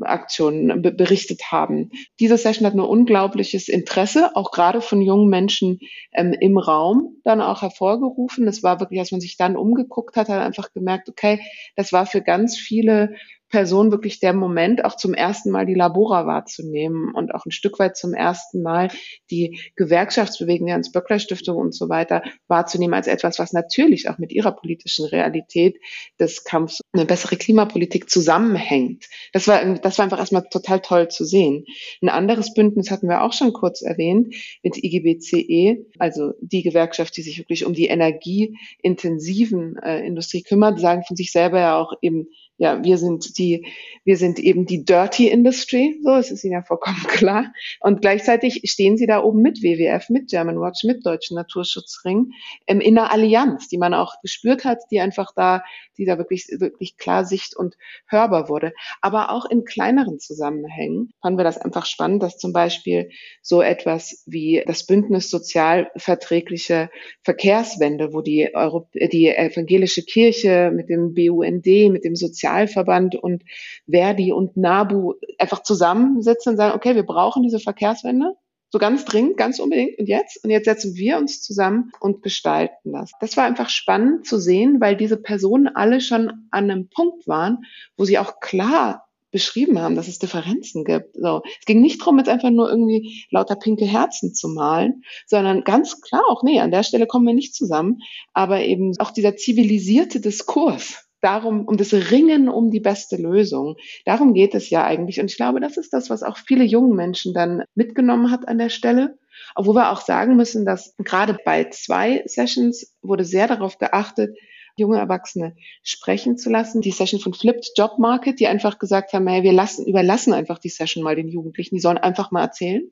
Aktionen berichtet haben. Diese Session hat nur unglaubliches Interesse, auch gerade von jungen Menschen ähm, im Raum dann auch hervorgerufen. Es war wirklich, als man sich dann umgeguckt hat, hat einfach gemerkt, okay, das war für ganz viele Person wirklich der Moment, auch zum ersten Mal die Labora wahrzunehmen und auch ein Stück weit zum ersten Mal die Gewerkschaftsbewegung der Hans-Böckler-Stiftung und so weiter wahrzunehmen als etwas, was natürlich auch mit ihrer politischen Realität des Kampfs eine bessere Klimapolitik zusammenhängt. Das war, das war einfach erstmal total toll zu sehen. Ein anderes Bündnis hatten wir auch schon kurz erwähnt mit IGBCE, also die Gewerkschaft, die sich wirklich um die energieintensiven äh, Industrie kümmert, sagen von sich selber ja auch eben ja, wir sind die, wir sind eben die Dirty Industry, so, es ist Ihnen ja vollkommen klar. Und gleichzeitig stehen Sie da oben mit WWF, mit German Watch, mit Deutschen Naturschutzring, ähm, in einer Allianz, die man auch gespürt hat, die einfach da, die da wirklich, wirklich klar sicht- und hörbar wurde. Aber auch in kleineren Zusammenhängen fanden wir das einfach spannend, dass zum Beispiel so etwas wie das Bündnis sozialverträgliche Verkehrswende, wo die, Europ die evangelische Kirche mit dem BUND, mit dem Sozial Sozialverband und Verdi und NABU einfach zusammensitzen und sagen, okay, wir brauchen diese Verkehrswende. So ganz dringend, ganz unbedingt. Und jetzt? Und jetzt setzen wir uns zusammen und gestalten das. Das war einfach spannend zu sehen, weil diese Personen alle schon an einem Punkt waren, wo sie auch klar beschrieben haben, dass es Differenzen gibt. So, es ging nicht darum, jetzt einfach nur irgendwie lauter pinke Herzen zu malen, sondern ganz klar auch, nee, an der Stelle kommen wir nicht zusammen, aber eben auch dieser zivilisierte Diskurs, darum, um das Ringen um die beste Lösung. Darum geht es ja eigentlich. Und ich glaube, das ist das, was auch viele jungen Menschen dann mitgenommen hat an der Stelle. Obwohl wir auch sagen müssen, dass gerade bei zwei Sessions wurde sehr darauf geachtet, junge Erwachsene sprechen zu lassen. Die Session von Flipped Job Market, die einfach gesagt haben, hey, wir lassen, überlassen einfach die Session mal den Jugendlichen, die sollen einfach mal erzählen.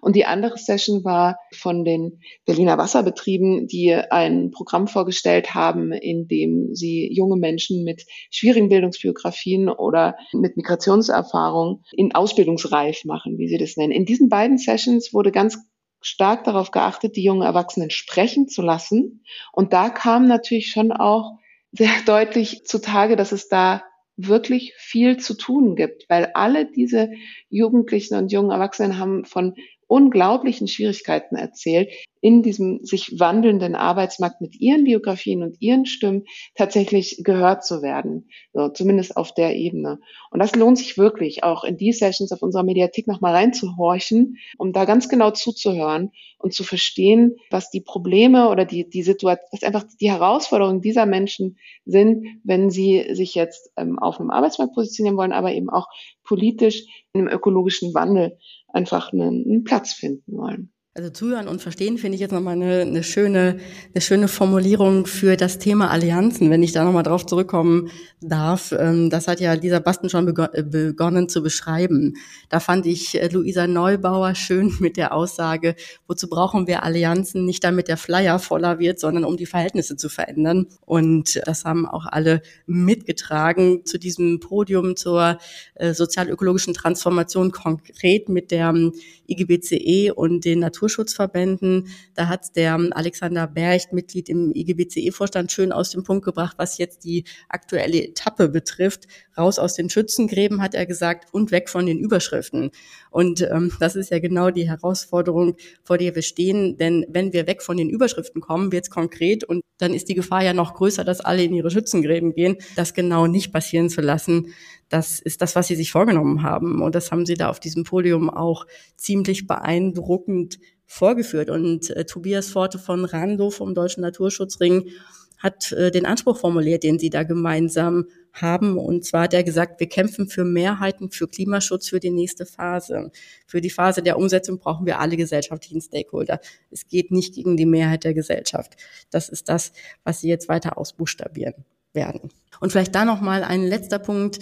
Und die andere Session war von den Berliner Wasserbetrieben, die ein Programm vorgestellt haben, in dem sie junge Menschen mit schwierigen Bildungsbiografien oder mit Migrationserfahrung in Ausbildungsreif machen, wie sie das nennen. In diesen beiden Sessions wurde ganz stark darauf geachtet, die jungen Erwachsenen sprechen zu lassen. Und da kam natürlich schon auch sehr deutlich zutage, dass es da wirklich viel zu tun gibt, weil alle diese Jugendlichen und jungen Erwachsenen haben von unglaublichen Schwierigkeiten erzählt, in diesem sich wandelnden Arbeitsmarkt mit ihren Biografien und ihren Stimmen tatsächlich gehört zu werden, so, zumindest auf der Ebene. Und das lohnt sich wirklich, auch in die Sessions auf unserer Mediathek nochmal reinzuhorchen, um da ganz genau zuzuhören und zu verstehen, was die Probleme oder die, die Situation, was einfach die Herausforderungen dieser Menschen sind, wenn sie sich jetzt ähm, auf einem Arbeitsmarkt positionieren wollen, aber eben auch politisch in einem ökologischen Wandel einfach einen, einen Platz finden wollen. Also zuhören und verstehen finde ich jetzt nochmal eine, eine, schöne, eine schöne Formulierung für das Thema Allianzen, wenn ich da nochmal drauf zurückkommen darf. Ähm, das hat ja Lisa Basten schon äh, begonnen zu beschreiben. Da fand ich äh, Luisa Neubauer schön mit der Aussage, wozu brauchen wir Allianzen? Nicht damit der Flyer voller wird, sondern um die Verhältnisse zu verändern. Und das haben auch alle mitgetragen zu diesem Podium zur äh, sozialökologischen Transformation konkret mit der ähm, IGBCE und den Naturschutzverbänden. Da hat der Alexander Bercht, Mitglied im IGBCE-Vorstand, schön aus dem Punkt gebracht, was jetzt die aktuelle Etappe betrifft. Raus aus den Schützengräben, hat er gesagt, und weg von den Überschriften. Und ähm, das ist ja genau die Herausforderung, vor der wir stehen. Denn wenn wir weg von den Überschriften kommen, wird es konkret und dann ist die Gefahr ja noch größer, dass alle in ihre Schützengräben gehen. Das genau nicht passieren zu lassen, das ist das, was sie sich vorgenommen haben. Und das haben sie da auf diesem Podium auch ziemlich beeindruckend vorgeführt. Und äh, Tobias Forte von Rando vom Deutschen Naturschutzring hat äh, den Anspruch formuliert, den sie da gemeinsam haben. Und zwar hat er gesagt, wir kämpfen für Mehrheiten, für Klimaschutz, für die nächste Phase. Für die Phase der Umsetzung brauchen wir alle gesellschaftlichen Stakeholder. Es geht nicht gegen die Mehrheit der Gesellschaft. Das ist das, was sie jetzt weiter ausbuchstabieren werden. Und vielleicht da noch mal ein letzter Punkt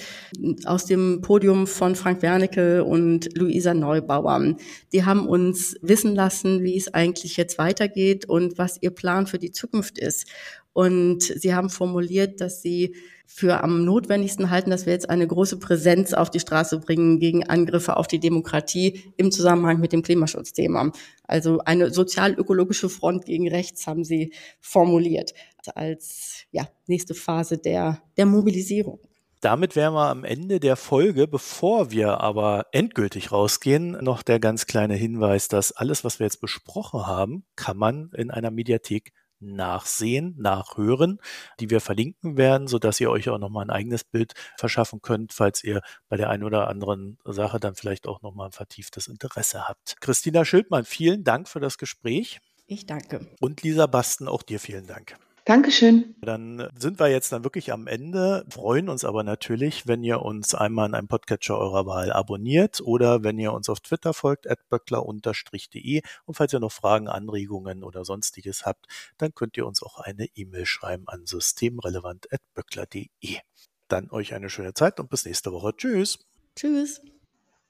aus dem Podium von Frank Wernicke und Luisa Neubauer. Die haben uns wissen lassen, wie es eigentlich jetzt weitergeht und was ihr Plan für die Zukunft ist. Und sie haben formuliert, dass sie für am notwendigsten halten, dass wir jetzt eine große Präsenz auf die Straße bringen gegen Angriffe auf die Demokratie im Zusammenhang mit dem Klimaschutzthema. Also eine sozial-ökologische Front gegen rechts haben sie formuliert als ja, nächste Phase der, der Mobilisierung. Damit wären wir am Ende der Folge. Bevor wir aber endgültig rausgehen, noch der ganz kleine Hinweis, dass alles, was wir jetzt besprochen haben, kann man in einer Mediathek nachsehen, nachhören, die wir verlinken werden, so dass ihr euch auch nochmal ein eigenes Bild verschaffen könnt, falls ihr bei der einen oder anderen Sache dann vielleicht auch nochmal ein vertieftes Interesse habt. Christina Schildmann, vielen Dank für das Gespräch. Ich danke. Und Lisa Basten, auch dir vielen Dank. Dankeschön. Dann sind wir jetzt dann wirklich am Ende, freuen uns aber natürlich, wenn ihr uns einmal in einem Podcatcher eurer Wahl abonniert oder wenn ihr uns auf Twitter folgt, at böckler-de. Und falls ihr noch Fragen, Anregungen oder sonstiges habt, dann könnt ihr uns auch eine E-Mail schreiben an systemrelevant.böckler.de. Dann euch eine schöne Zeit und bis nächste Woche. Tschüss. Tschüss.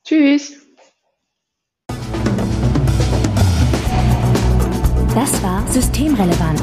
Tschüss. Das war Systemrelevant,